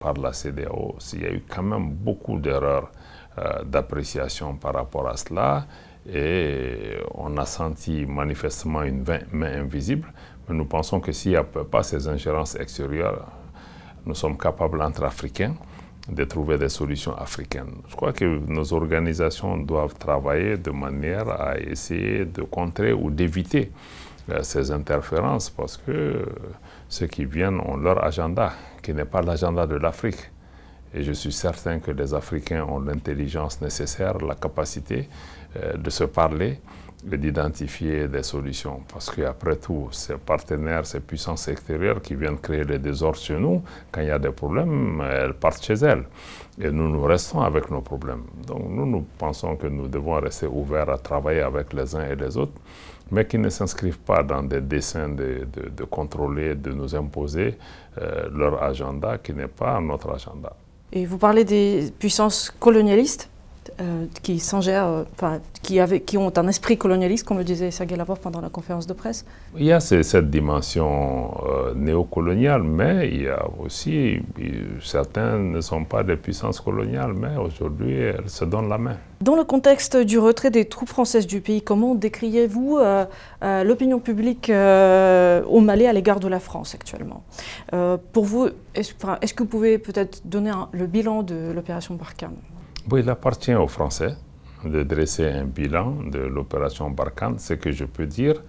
par la CDAO. Il y a eu quand même beaucoup d'erreurs d'appréciation par rapport à cela et on a senti manifestement une main invisible. Mais nous pensons que s'il n'y a pas ces ingérences extérieures, nous sommes capables entre Africains de trouver des solutions africaines. Je crois que nos organisations doivent travailler de manière à essayer de contrer ou d'éviter euh, ces interférences parce que ceux qui viennent ont leur agenda, qui n'est pas l'agenda de l'Afrique. Et je suis certain que les Africains ont l'intelligence nécessaire, la capacité euh, de se parler et d'identifier des solutions. Parce qu'après tout, ces partenaires, ces puissances extérieures qui viennent créer les désordres chez nous, quand il y a des problèmes, elles partent chez elles. Et nous, nous restons avec nos problèmes. Donc nous, nous pensons que nous devons rester ouverts à travailler avec les uns et les autres, mais qui ne s'inscrivent pas dans des dessins de, contrôler, de nous imposer euh, leur agenda qui n'est pas notre agenda. Et vous parlez des puissances colonialistes? Euh, qui s'ingèrent, euh, qui, qui ont un esprit colonialiste, comme le disait Sergei Lavrov pendant la conférence de presse. Il y a cette dimension euh, néocoloniale, mais il y a aussi, certains ne sont pas des puissances coloniales, mais aujourd'hui, elles se donnent la main. Dans le contexte du retrait des troupes françaises du pays, comment décriez-vous l'opinion publique au Mali à l'égard de la France actuellement? Pour vous, est-ce que vous pouvez peut-être donner le bilan de l'opération Barkhane? Il appartient aux Français de dresser un bilan de l'opération Barkhane. Ce que je peux dire,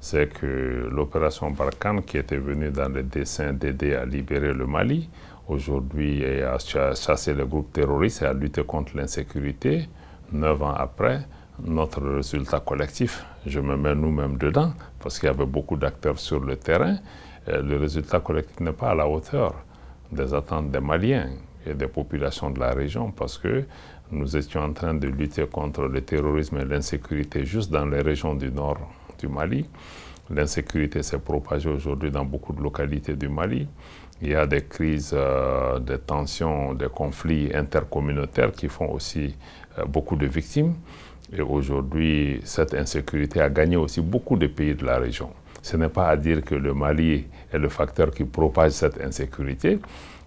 c'est que l'opération Barkhane, qui était venue dans le dessein d'aider à libérer le Mali, aujourd'hui à chasser les groupes terroristes et à lutter contre l'insécurité, neuf ans après, notre résultat collectif, je me mets nous-mêmes dedans, parce qu'il y avait beaucoup d'acteurs sur le terrain, euh, le résultat collectif n'est pas à la hauteur des attentes des Maliens et des populations de la région parce que nous étions en train de lutter contre le terrorisme et l'insécurité juste dans les régions du nord du Mali. L'insécurité s'est propagée aujourd'hui dans beaucoup de localités du Mali. Il y a des crises, euh, des tensions, des conflits intercommunautaires qui font aussi euh, beaucoup de victimes. Et aujourd'hui, cette insécurité a gagné aussi beaucoup de pays de la région. Ce n'est pas à dire que le Mali est le facteur qui propage cette insécurité,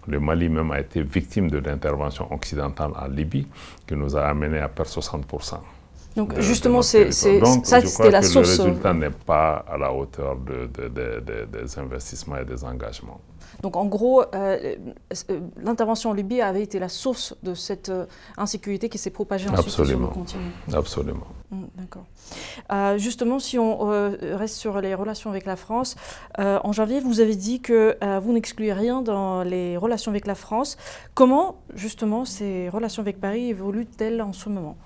le Mali même a été victime de l'intervention occidentale en Libye qui nous a amené à perdre 60%. Donc justement, c'est ça, c'était la source. Le résultat n'est pas à la hauteur des investissements et des engagements. Donc en gros, euh, euh, l'intervention en Libye avait été la source de cette euh, insécurité qui s'est propagée ensuite sur le continent. Absolument. Mmh, d'accord. justement, si on reste sur les relations avec la France, en janvier, vous avez dit que vous n'excluez rien dans les relations avec la France. Comment justement ces relations avec Paris évoluent-elles en ce moment?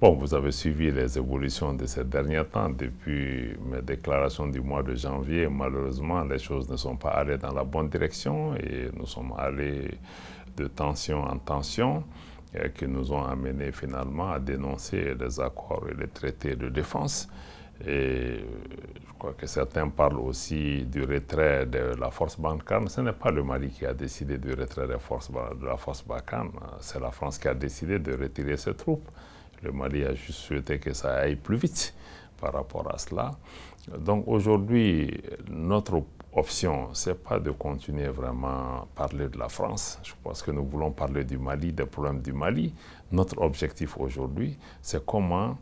Bon, vous avez suivi les évolutions de ces derniers temps. Depuis mes déclarations du mois de janvier, malheureusement, les choses ne sont pas allées dans la bonne direction et nous sommes allés de tension en tension et qui nous ont amenés finalement à dénoncer les accords et les traités de défense. Et je crois que certains parlent aussi du retrait de la force Barkhane. Ce n'est pas le Mali qui a décidé du retrait de, de la force Barkhane, c'est la France qui a décidé de retirer ses troupes. Le Mali a juste souhaité que ça aille plus vite par rapport à cela. Donc aujourd'hui, notre option, ce n'est pas de continuer vraiment à parler de la France. Je pense que nous voulons parler du Mali, des problèmes du Mali. Notre objectif aujourd'hui, c'est comment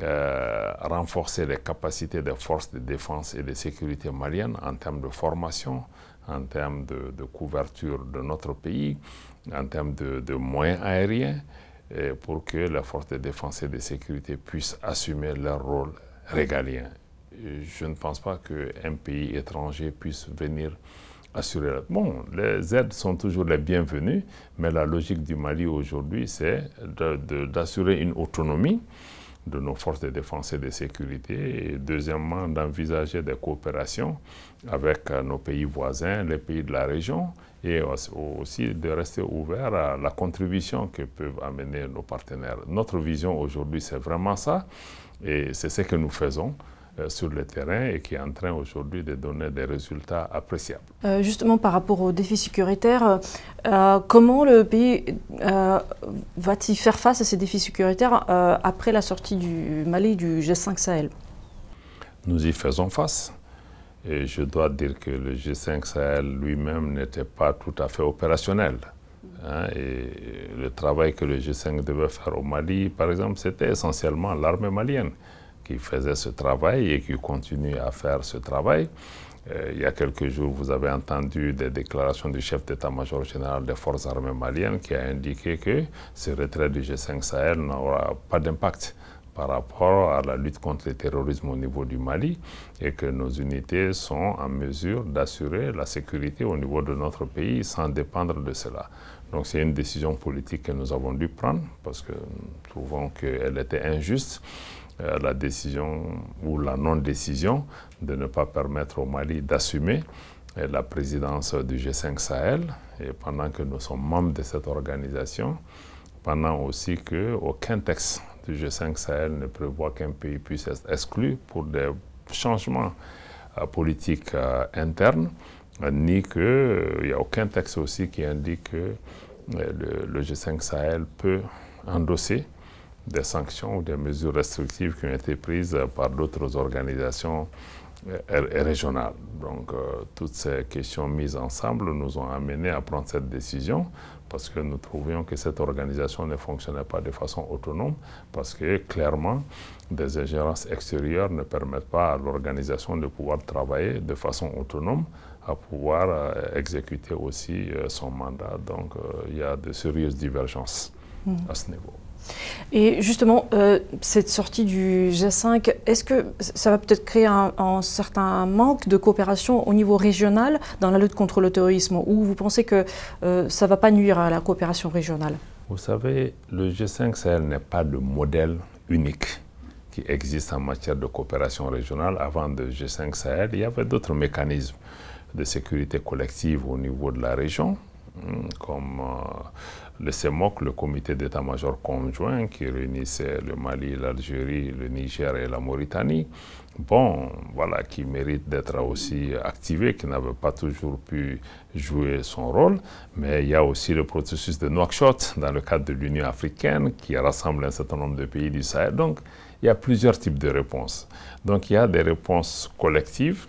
euh, renforcer les capacités des forces de défense et de sécurité maliennes en termes de formation, en termes de, couverture de notre pays, en termes de, de moyens aériens pour que la force de défense et de sécurité puissent assumer leur rôle régalien. Je ne pense pas qu'un pays étranger puisse venir assurer. Bon, les aides sont toujours les bienvenues, mais la logique du Mali aujourd'hui, c'est d'assurer une autonomie de nos forces de défense et de sécurité, et deuxièmement, d'envisager des coopérations avec nos pays voisins, les pays de la région, et aussi de rester ouvert à la contribution que peuvent amener nos partenaires. Notre vision aujourd'hui, c'est vraiment ça, et c'est ce que nous faisons euh, sur le terrain et qui est en train aujourd'hui de donner des résultats appréciables. Euh, justement, par rapport aux défis sécuritaires, euh, comment le pays va-t-il faire face à ces défis sécuritaires après la sortie du Mali du G5 Sahel? Nous y faisons face. Et je dois dire que le G5 Sahel lui-même n'était pas tout à fait opérationnel. Hein, et le travail que le G5 devait faire au Mali, par exemple, c'était essentiellement l'armée malienne qui faisait ce travail et qui continue à faire ce travail. Euh, il y a quelques jours, vous avez entendu des déclarations du chef d'état-major général des forces armées maliennes qui a indiqué que ce retrait du G5 Sahel n'aura pas d'impact par rapport à la lutte contre le terrorisme au niveau du Mali et que nos unités sont en mesure d'assurer la sécurité au niveau de notre pays sans dépendre de cela. Donc c'est une décision politique que nous avons dû prendre parce que nous trouvons qu'elle était injuste euh, la décision ou la non-décision de ne pas permettre au Mali d'assumer euh, la présidence du G5 Sahel et pendant que nous sommes membres de cette organisation, pendant aussi qu'aucun texte du G5 Sahel ne prévoit qu'un pays puisse être exclu pour des changements euh, politiques internes, ni qu'il n'y a aucun texte aussi qui indique que le G5 Sahel peut endosser des sanctions ou des mesures restrictives qui ont été prises par d'autres organisations euh, régionales. Donc, euh, toutes ces questions mises ensemble nous ont amenés à prendre cette décision parce que nous trouvions que cette organisation ne fonctionnait pas de façon autonome, parce que clairement, des ingérences extérieures ne permettent pas à l'organisation de pouvoir travailler de façon autonome, à pouvoir euh, exécuter aussi son mandat. Donc, il y a de sérieuses divergences à ce niveau. Et justement, euh, cette sortie du G5, est-ce que ça va peut-être créer un, certain manque de coopération au niveau régional dans la lutte contre le terrorisme Ou vous pensez que euh, ça ne va pas nuire à la coopération régionale? Vous savez, le G5 Sahel n'est pas le modèle unique qui existe en matière de coopération régionale. Avant le G5 Sahel, il y avait d'autres mécanismes de sécurité collective au niveau de la région, hmm, comme euh, le CEMOC, le comité d'état-major conjoint qui réunissait le Mali, l'Algérie, le Niger et la Mauritanie, bon, voilà, qui mérite d'être aussi activé, qui n'avait pas toujours pu jouer son rôle. Mais il y a aussi le processus de Nouakchott dans le cadre de l'Union africaine qui rassemble un certain nombre de pays du Sahel. Donc, il y a plusieurs types de réponses. Donc, il y a des réponses collectives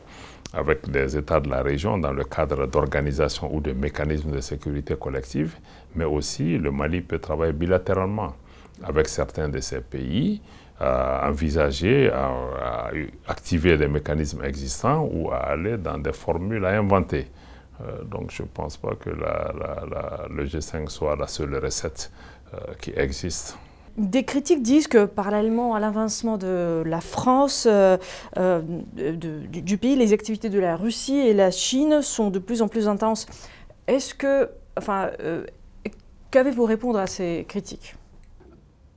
avec des États de la région dans le cadre d'organisation ou de mécanismes de sécurité collective, mais aussi le Mali peut travailler bilatéralement avec certains de ces pays, à envisager, à, activer des mécanismes existants ou à aller dans des formules à inventer. Euh, donc je ne pense pas que le G5 soit la seule recette euh, qui existe. Des critiques disent que parallèlement à l'avancement de la France, euh, euh, du, pays, les activités de la Russie et la Chine sont de plus en plus intenses. Est-ce que, enfin, euh, qu'avez-vous répondre à ces critiques?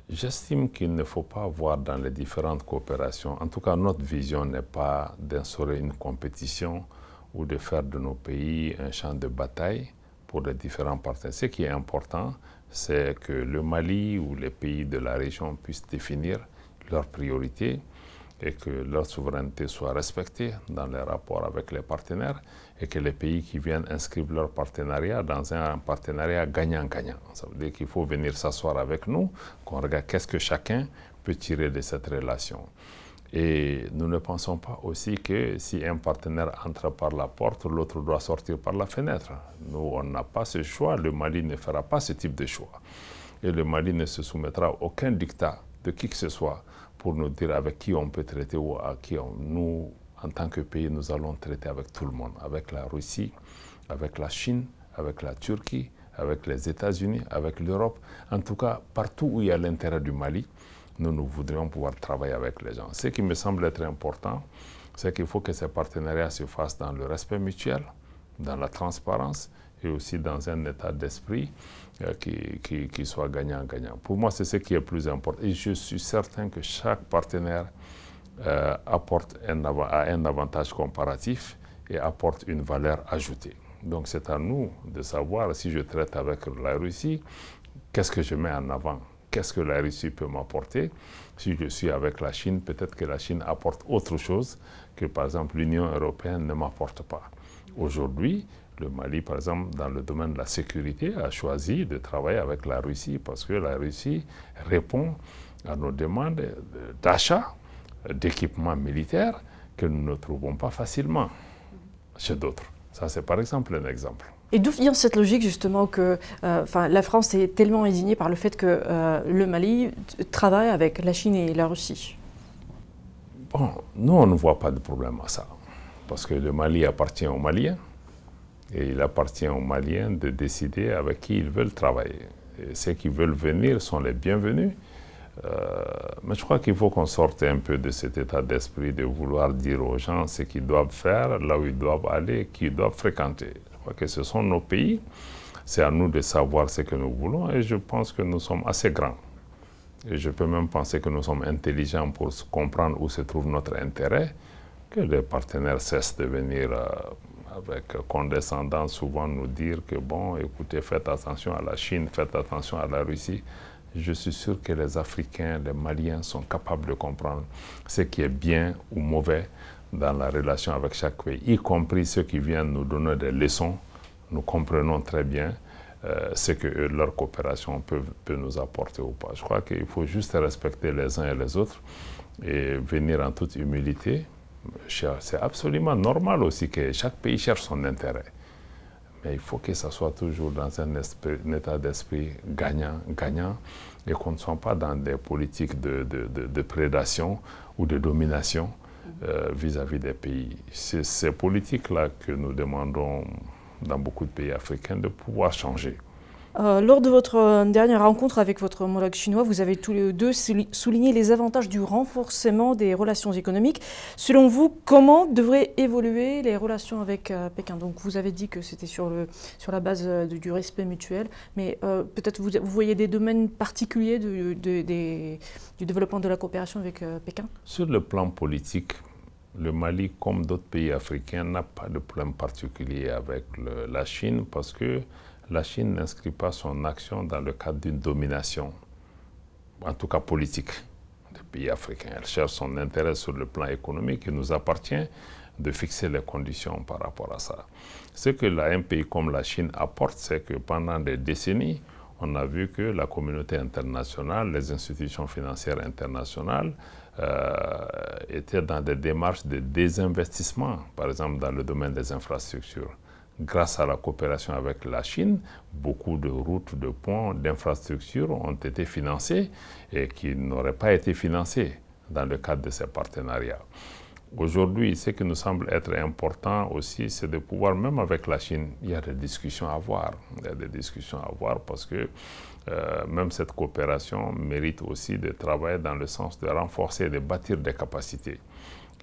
J'estime qu'il ne faut pas voir dans les différentes coopérations, en tout cas notre vision n'est pas d'instaurer une compétition ou de faire de nos pays un champ de bataille pour les différents partenaires. Ce qui est important, c'est que le Mali ou les pays de la région puissent définir leurs priorités et que leur souveraineté soit respectée dans les rapports avec les partenaires et que les pays qui viennent inscrivent leur partenariat dans un partenariat gagnant-gagnant. Ça veut dire qu'il faut venir s'asseoir avec nous, qu'on regarde qu'est-ce que chacun peut tirer de cette relation. Et nous ne pensons pas aussi que si un partenaire entre par la porte, l'autre doit sortir par la fenêtre. Nous, on n'a pas ce choix. Le Mali ne fera pas ce type de choix. Et le Mali ne se soumettra à aucun dictat de qui que ce soit pour nous dire avec qui on peut traiter ou à qui on, nous, en tant que pays, nous allons traiter avec tout le monde, avec la Russie, avec la Chine, avec la Turquie, avec les États-Unis, avec l'Europe, en tout cas partout où il y a l'intérêt du Mali nous, nous voudrions pouvoir travailler avec les gens. Ce qui me semble être important, c'est qu'il faut que ces partenariats se fassent dans le respect mutuel, dans la transparence et aussi dans un état d'esprit euh, qui, soit gagnant-gagnant. Pour moi, c'est ce qui est plus important. Et je suis certain que chaque partenaire euh, apporte a un avantage comparatif et apporte une valeur ajoutée. Donc c'est à nous de savoir si je traite avec la Russie, qu'est-ce que je mets en avant? Qu'est-ce que la Russie peut m'apporter. Si je suis avec la Chine, peut-être que la Chine apporte autre chose que, par exemple, l'Union européenne ne m'apporte pas. Aujourd'hui, le Mali, par exemple, dans le domaine de la sécurité, a choisi de travailler avec la Russie parce que la Russie répond à nos demandes d'achat d'équipements militaires que nous ne trouvons pas facilement. chez d'autres. Ça, c'est par exemple un exemple. Et d'où vient cette logique justement que euh, la France est tellement indignée par le fait que euh, le Mali travaille avec la Chine et la Russie? Bon, nous, on ne voit pas de problème à ça. Parce que le Mali appartient aux Maliens. Et il appartient aux Maliens de décider avec qui ils veulent travailler. Et ceux qui veulent venir sont les bienvenus. Euh, mais je crois qu'il faut qu'on sorte un peu de cet état d'esprit de vouloir dire aux gens ce qu'ils doivent faire, là où ils doivent aller, qui doivent fréquenter. Que ce sont nos pays. C'est à nous de savoir ce que nous voulons et je pense que nous sommes assez grands. Et je peux même penser que nous sommes intelligents pour comprendre où se trouve notre intérêt, que les partenaires cessent de venir euh, avec condescendance souvent nous dire que, bon, écoutez, faites attention à la Chine, faites attention à la Russie. Je suis sûr que les Africains, les Maliens sont capables de comprendre ce qui est bien ou mauvais dans la relation avec chaque pays, y compris ceux qui viennent nous donner des leçons. Nous comprenons très bien euh, ce que leur coopération peut, nous apporter ou pas. Je crois qu'il faut juste respecter les uns et les autres et venir en toute humilité c'est absolument normal aussi que chaque pays cherche son intérêt. Mais il faut que ça soit toujours dans un, état d'esprit gagnant, gagnant, et qu'on ne soit pas dans des politiques de, prédation ou de domination euh, vis-à-vis des pays. C'est ces politiques-là que nous demandons dans beaucoup de pays africains de pouvoir changer. Euh, lors de votre euh, dernière rencontre avec votre homologue chinois, vous avez tous les deux souligné les avantages du renforcement des relations économiques. Selon vous, comment devraient évoluer les relations avec euh, Pékin? Donc, vous avez dit que c'était sur, sur la base du respect mutuel, mais peut-être vous, vous, voyez des domaines particuliers du, du développement de la coopération avec Pékin? Sur le plan politique, le Mali, comme d'autres pays africains, n'a pas de problème particulier avec la Chine parce que la Chine n'inscrit pas son action dans le cadre d'une domination, en tout cas politique, des pays africains. Elle cherche son intérêt sur le plan économique. Il nous appartient de fixer les conditions par rapport à ça. Ce que un pays comme la Chine apporte, c'est que pendant des décennies, on a vu que la communauté internationale, les institutions financières internationales euh, étaient dans des démarches de désinvestissement, par exemple dans le domaine des infrastructures grâce à la coopération avec la Chine, beaucoup de routes, de ponts, d'infrastructures ont été financées et qui n'auraient pas été financées dans le cadre de ces partenariats. Aujourd'hui, ce qui nous semble être important aussi, c'est de pouvoir, même avec la Chine, il y a des discussions à avoir. Il y a des discussions à avoir parce que euh, même cette coopération mérite aussi de travailler dans le sens de renforcer et de bâtir des capacités.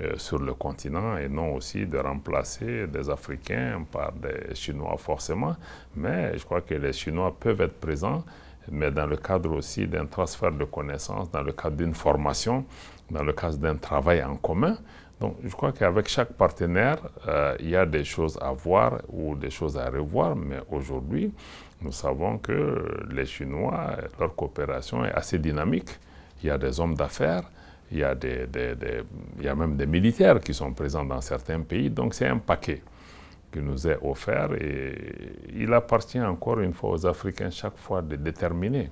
Euh, sur le continent et non aussi de remplacer des Africains par des Chinois forcément. Mais je crois que les Chinois peuvent être présents, mais dans le cadre aussi d'un transfert de connaissances, dans le cadre d'une formation, dans le cadre d'un travail en commun. Donc je crois qu'avec chaque partenaire, euh, il y a des choses à voir ou des choses à revoir, mais aujourd'hui, nous savons que les Chinois, leur coopération est assez dynamique. Il y a des hommes d'affaires, il y, a des, il y a même des militaires qui sont présents dans certains pays. Donc c'est un paquet qui nous est offert et il appartient encore une fois aux Africains chaque fois de déterminer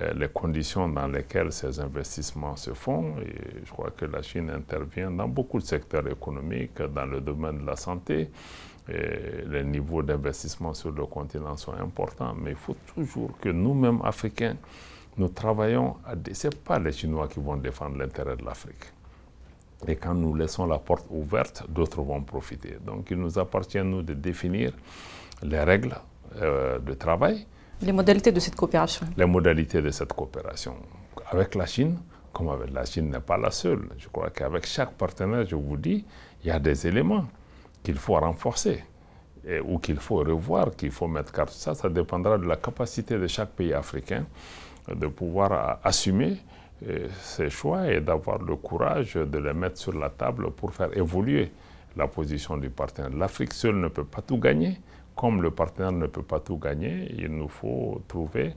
euh, les conditions dans lesquelles ces investissements se font. Et je crois que la Chine intervient dans beaucoup de secteurs économiques, dans le domaine de la santé. Les niveaux d'investissement sur le continent sont importants, mais il faut toujours que nous-mêmes, Africains, nous travaillons à... Ce n'est pas les Chinois qui vont défendre l'intérêt de l'Afrique. Et quand nous laissons la porte ouverte, d'autres vont profiter. Donc il nous appartient, nous, de définir les règles euh, de travail. Les modalités de cette coopération. Les modalités de cette coopération. Avec la Chine, comme avec la Chine n'est pas la seule. Je crois qu'avec chaque partenaire, je vous dis, il y a des éléments qu'il faut renforcer et, ou qu'il faut revoir, qu'il faut mettre car ça, ça dépendra de la capacité de chaque pays africain de pouvoir assumer euh, ces choix et d'avoir le courage de les mettre sur la table pour faire évoluer la position du partenaire. L'Afrique seule ne peut pas tout gagner. Comme le partenaire ne peut pas tout gagner, il nous faut trouver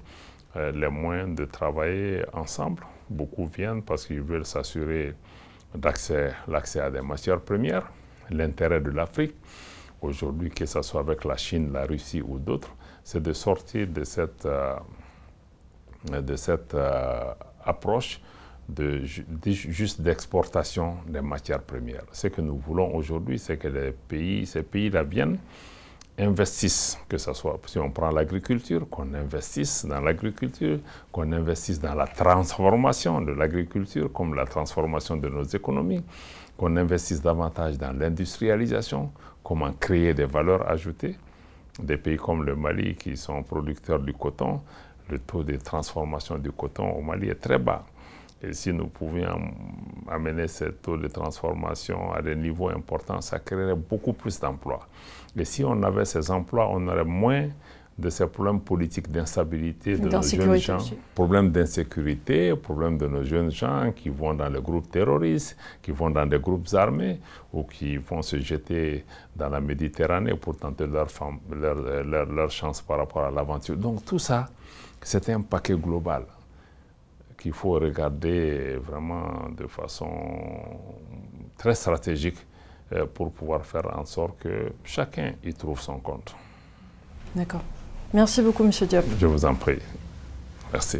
euh, les moyens de travailler ensemble. Beaucoup viennent parce qu'ils veulent s'assurer d'accès, l'accès à des matières premières, l'intérêt de l'Afrique. Aujourd'hui, que ce soit avec la Chine, la Russie ou d'autres, c'est de sortir de cette... Euh, de cette euh, approche de, juste d'exportation des matières premières. Ce que nous voulons aujourd'hui, c'est que les pays, ces pays-là viennent, investissent, que ce soit, si on prend l'agriculture, qu'on investisse dans l'agriculture, qu'on investisse dans la transformation de l'agriculture, comme la transformation de nos économies, qu'on investisse davantage dans l'industrialisation, comment créer des valeurs ajoutées. Des pays comme le Mali, qui sont producteurs du coton, le taux de transformation du coton au Mali est très bas. Et si nous pouvions amener ce taux de transformation à des niveaux importants, ça créerait beaucoup plus d'emplois. Et si on avait ces emplois, on aurait moins de ces problèmes politiques d'instabilité de nos jeunes gens, problèmes d'insécurité, problèmes de nos jeunes gens qui vont dans les groupes terroristes, qui vont dans des groupes armés ou qui vont se jeter dans la Méditerranée pour tenter leur, leur, leur chance par rapport à l'aventure. Donc tout ça, c'est un paquet global qu'il faut regarder vraiment de façon très stratégique euh, pour pouvoir faire en sorte que chacun y trouve son compte. D'accord. Merci beaucoup, Monsieur Diop. Je vous en prie. Merci.